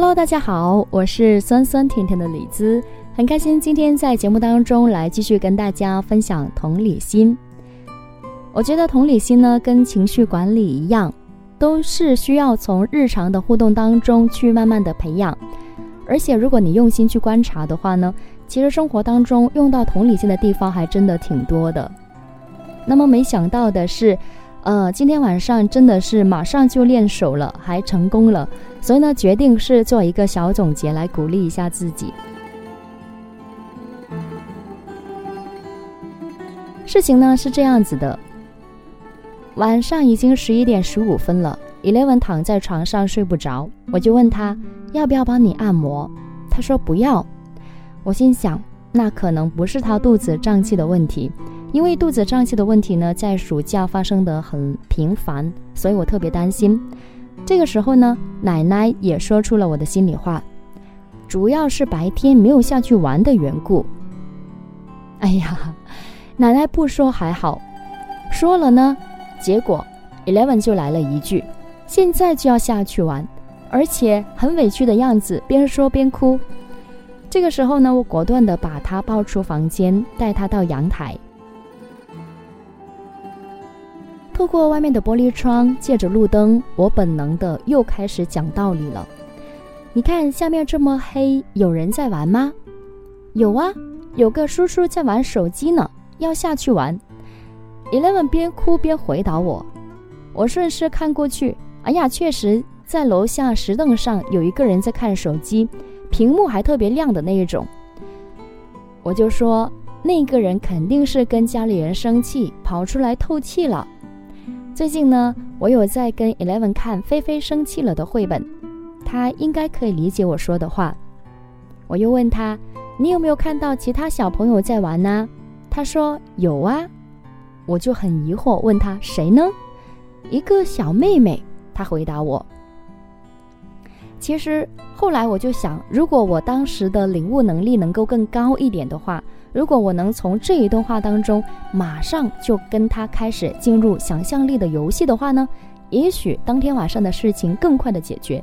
Hello，大家好，我是酸酸甜甜的李子，很开心今天在节目当中来继续跟大家分享同理心。我觉得同理心呢，跟情绪管理一样，都是需要从日常的互动当中去慢慢的培养。而且如果你用心去观察的话呢，其实生活当中用到同理心的地方还真的挺多的。那么没想到的是。呃，今天晚上真的是马上就练手了，还成功了，所以呢，决定是做一个小总结来鼓励一下自己。事情呢是这样子的，晚上已经十一点十五分了，Eleven 躺在床上睡不着，我就问他要不要帮你按摩，他说不要，我心想那可能不是他肚子胀气的问题。因为肚子胀气的问题呢，在暑假发生的很频繁，所以我特别担心。这个时候呢，奶奶也说出了我的心里话，主要是白天没有下去玩的缘故。哎呀，奶奶不说还好，说了呢，结果 Eleven 就来了一句：“现在就要下去玩，而且很委屈的样子，边说边哭。”这个时候呢，我果断的把他抱出房间，带他到阳台。透过外面的玻璃窗，借着路灯，我本能的又开始讲道理了。你看下面这么黑，有人在玩吗？有啊，有个叔叔在玩手机呢，要下去玩。Eleven 边哭边回答我。我顺势看过去，哎呀，确实在楼下石凳上有一个人在看手机，屏幕还特别亮的那一种。我就说那个人肯定是跟家里人生气，跑出来透气了。最近呢，我有在跟 Eleven 看《菲菲生气了》的绘本，他应该可以理解我说的话。我又问他：“你有没有看到其他小朋友在玩呢？”他说：“有啊。”我就很疑惑，问他：“谁呢？”一个小妹妹。他回答我。其实后来我就想，如果我当时的领悟能力能够更高一点的话。如果我能从这一段话当中马上就跟他开始进入想象力的游戏的话呢，也许当天晚上的事情更快的解决。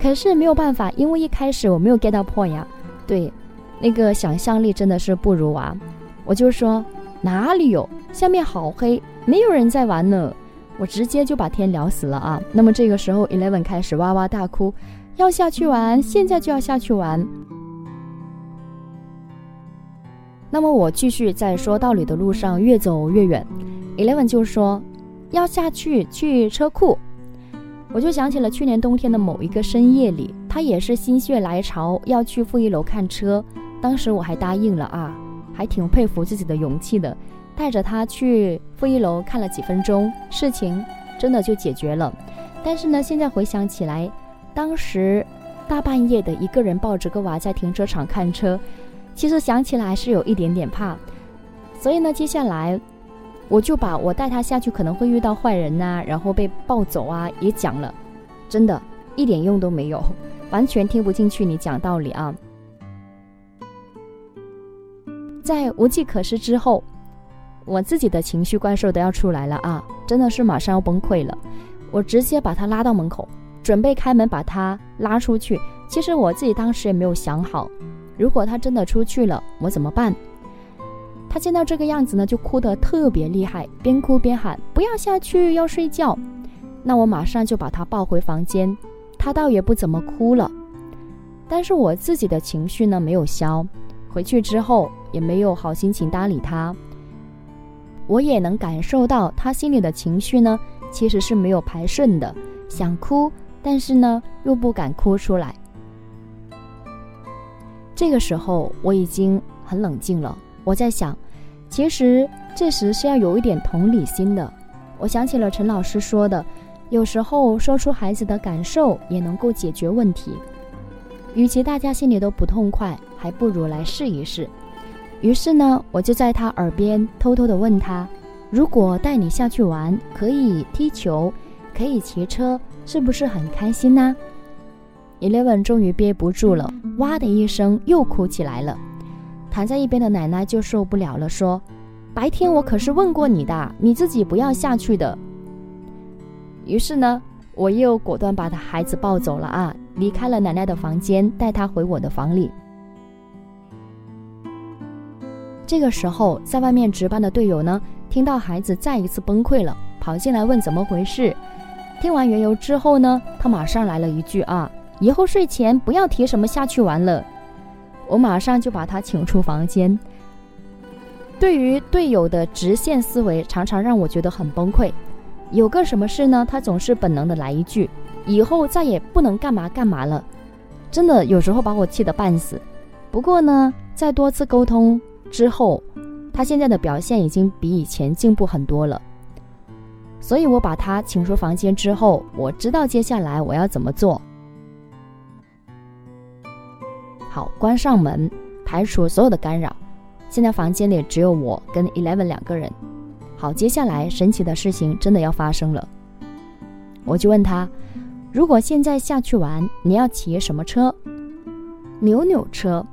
可是没有办法，因为一开始我没有 get 到 point 呀。对，那个想象力真的是不如啊。我就说哪里有，下面好黑，没有人在玩呢。我直接就把天聊死了啊。那么这个时候，Eleven 开始哇哇大哭，要下去玩，现在就要下去玩。那么我继续在说道理的路上越走越远，Eleven 就说要下去去车库，我就想起了去年冬天的某一个深夜里，他也是心血来潮要去负一楼看车，当时我还答应了啊，还挺佩服自己的勇气的，带着他去负一楼看了几分钟，事情真的就解决了。但是呢，现在回想起来，当时大半夜的一个人抱着个娃在停车场看车。其实想起来是有一点点怕，所以呢，接下来我就把我带他下去可能会遇到坏人呐，然后被抱走啊，也讲了，真的一点用都没有，完全听不进去你讲道理啊。在无计可施之后，我自己的情绪怪兽都要出来了啊，真的是马上要崩溃了，我直接把他拉到门口，准备开门把他拉出去。其实我自己当时也没有想好。如果他真的出去了，我怎么办？他见到这个样子呢，就哭得特别厉害，边哭边喊：“不要下去，要睡觉。”那我马上就把他抱回房间。他倒也不怎么哭了，但是我自己的情绪呢没有消。回去之后也没有好心情搭理他。我也能感受到他心里的情绪呢，其实是没有排顺的，想哭，但是呢又不敢哭出来。这个时候我已经很冷静了，我在想，其实这时是要有一点同理心的。我想起了陈老师说的，有时候说出孩子的感受也能够解决问题。与其大家心里都不痛快，还不如来试一试。于是呢，我就在他耳边偷偷的问他：如果带你下去玩，可以踢球，可以骑车，是不是很开心呢？Eleven 终于憋不住了，哇的一声又哭起来了。躺在一边的奶奶就受不了了，说：“白天我可是问过你的，你自己不要下去的。”于是呢，我又果断把他孩子抱走了啊。离开了奶奶的房间，带他回我的房里。这个时候，在外面值班的队友呢，听到孩子再一次崩溃了，跑进来问怎么回事。听完缘由之后呢，他马上来了一句：“啊，以后睡前不要提什么下去玩了。”我马上就把他请出房间。对于队友的直线思维，常常让我觉得很崩溃。有个什么事呢？他总是本能的来一句：“以后再也不能干嘛干嘛了。”真的有时候把我气得半死。不过呢，在多次沟通之后，他现在的表现已经比以前进步很多了。所以我把他请出房间之后，我知道接下来我要怎么做。好，关上门，排除所有的干扰。现在房间里只有我跟 Eleven 两个人。好，接下来神奇的事情真的要发生了。我就问他，如果现在下去玩，你要骑什么车？扭扭车。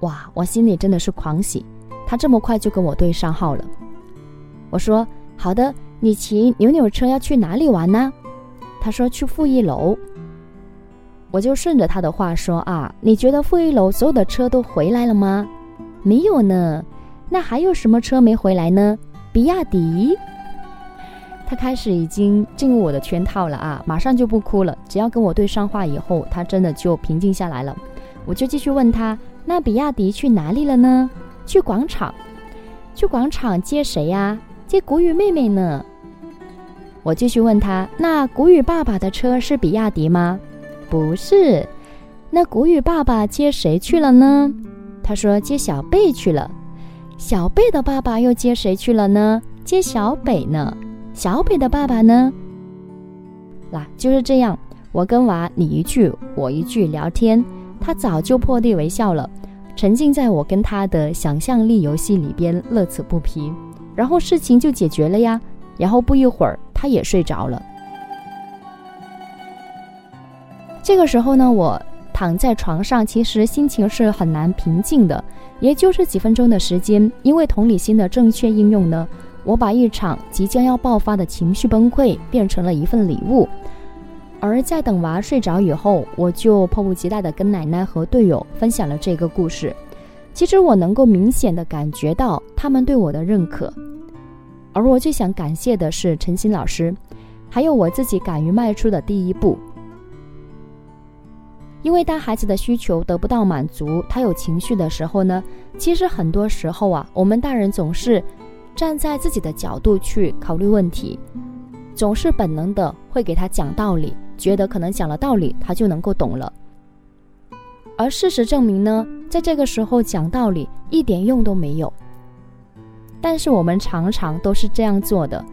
哇，我心里真的是狂喜，他这么快就跟我对上号了。我说好的，你骑扭扭车要去哪里玩呢？他说去负一楼。我就顺着他的话说啊，你觉得负一楼所有的车都回来了吗？没有呢，那还有什么车没回来呢？比亚迪。他开始已经进入我的圈套了啊，马上就不哭了。只要跟我对上话以后，他真的就平静下来了。我就继续问他，那比亚迪去哪里了呢？去广场，去广场接谁呀？接谷雨妹妹呢。我继续问他，那谷雨爸爸的车是比亚迪吗？不是，那谷雨爸爸接谁去了呢？他说接小贝去了。小贝的爸爸又接谁去了呢？接小北呢？小北的爸爸呢？嗱，就是这样。我跟娃你一句我一句聊天，他早就破涕为笑了，沉浸在我跟他的想象力游戏里边，乐此不疲。然后事情就解决了呀。然后不一会儿，他也睡着了。这个时候呢，我躺在床上，其实心情是很难平静的。也就是几分钟的时间，因为同理心的正确应用呢，我把一场即将要爆发的情绪崩溃变成了一份礼物。而在等娃睡着以后，我就迫不及待地跟奶奶和队友分享了这个故事。其实我能够明显地感觉到他们对我的认可，而我最想感谢的是陈鑫老师，还有我自己敢于迈出的第一步。因为当孩子的需求得不到满足，他有情绪的时候呢，其实很多时候啊，我们大人总是站在自己的角度去考虑问题，总是本能的会给他讲道理，觉得可能讲了道理他就能够懂了。而事实证明呢，在这个时候讲道理一点用都没有。但是我们常常都是这样做的，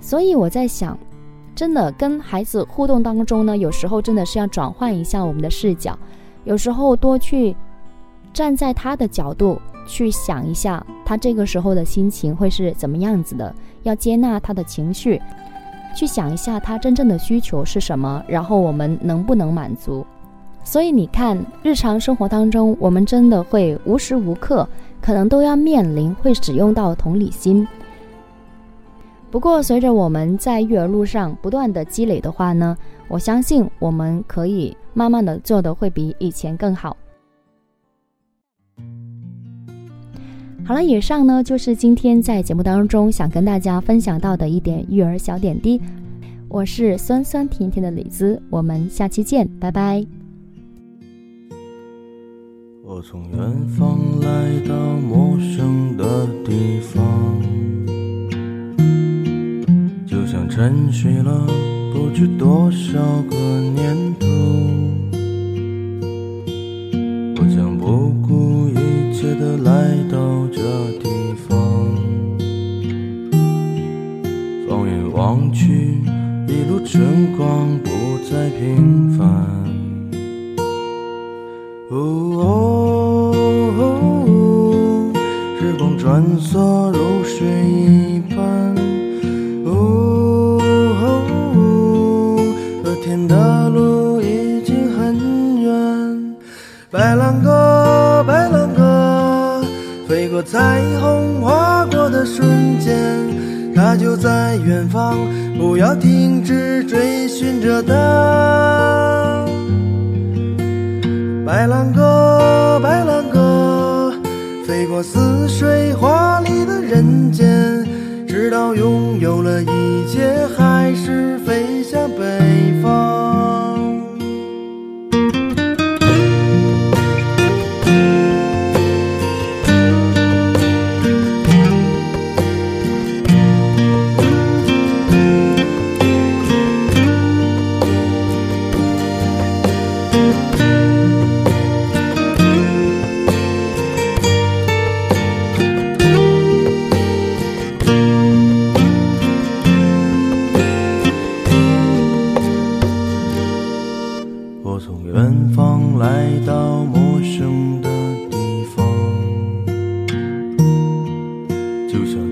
所以我在想。真的跟孩子互动当中呢，有时候真的是要转换一下我们的视角，有时候多去站在他的角度去想一下，他这个时候的心情会是怎么样子的，要接纳他的情绪，去想一下他真正的需求是什么，然后我们能不能满足。所以你看，日常生活当中，我们真的会无时无刻可能都要面临会使用到同理心。不过，随着我们在育儿路上不断的积累的话呢，我相信我们可以慢慢的做的会比以前更好。好了，以上呢就是今天在节目当中想跟大家分享到的一点育儿小点滴。我是酸酸甜甜的李子，我们下期见，拜拜。我从远方来到陌生的地方。沉睡了不知多少个年头，我将不顾一切的来到这地方。放眼望去，一路春光不再平凡。哦，时光穿梭如水一般。白兰鸽白兰鸽飞过彩虹划过的瞬间他就在远方不要停止追寻着他白兰鸽白兰鸽飞过似水华丽的人间直到拥有了一切还是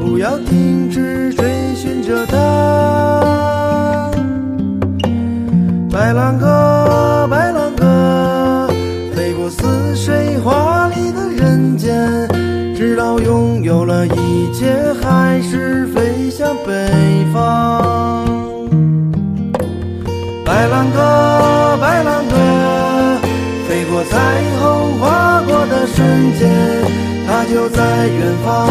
不要停止追寻着它。白兰鸽，白兰鸽，飞过似水华丽的人间，直到拥有了一切，还是飞向北方。白兰鸽，白兰鸽，飞过彩虹，划过的瞬间，它就在远方，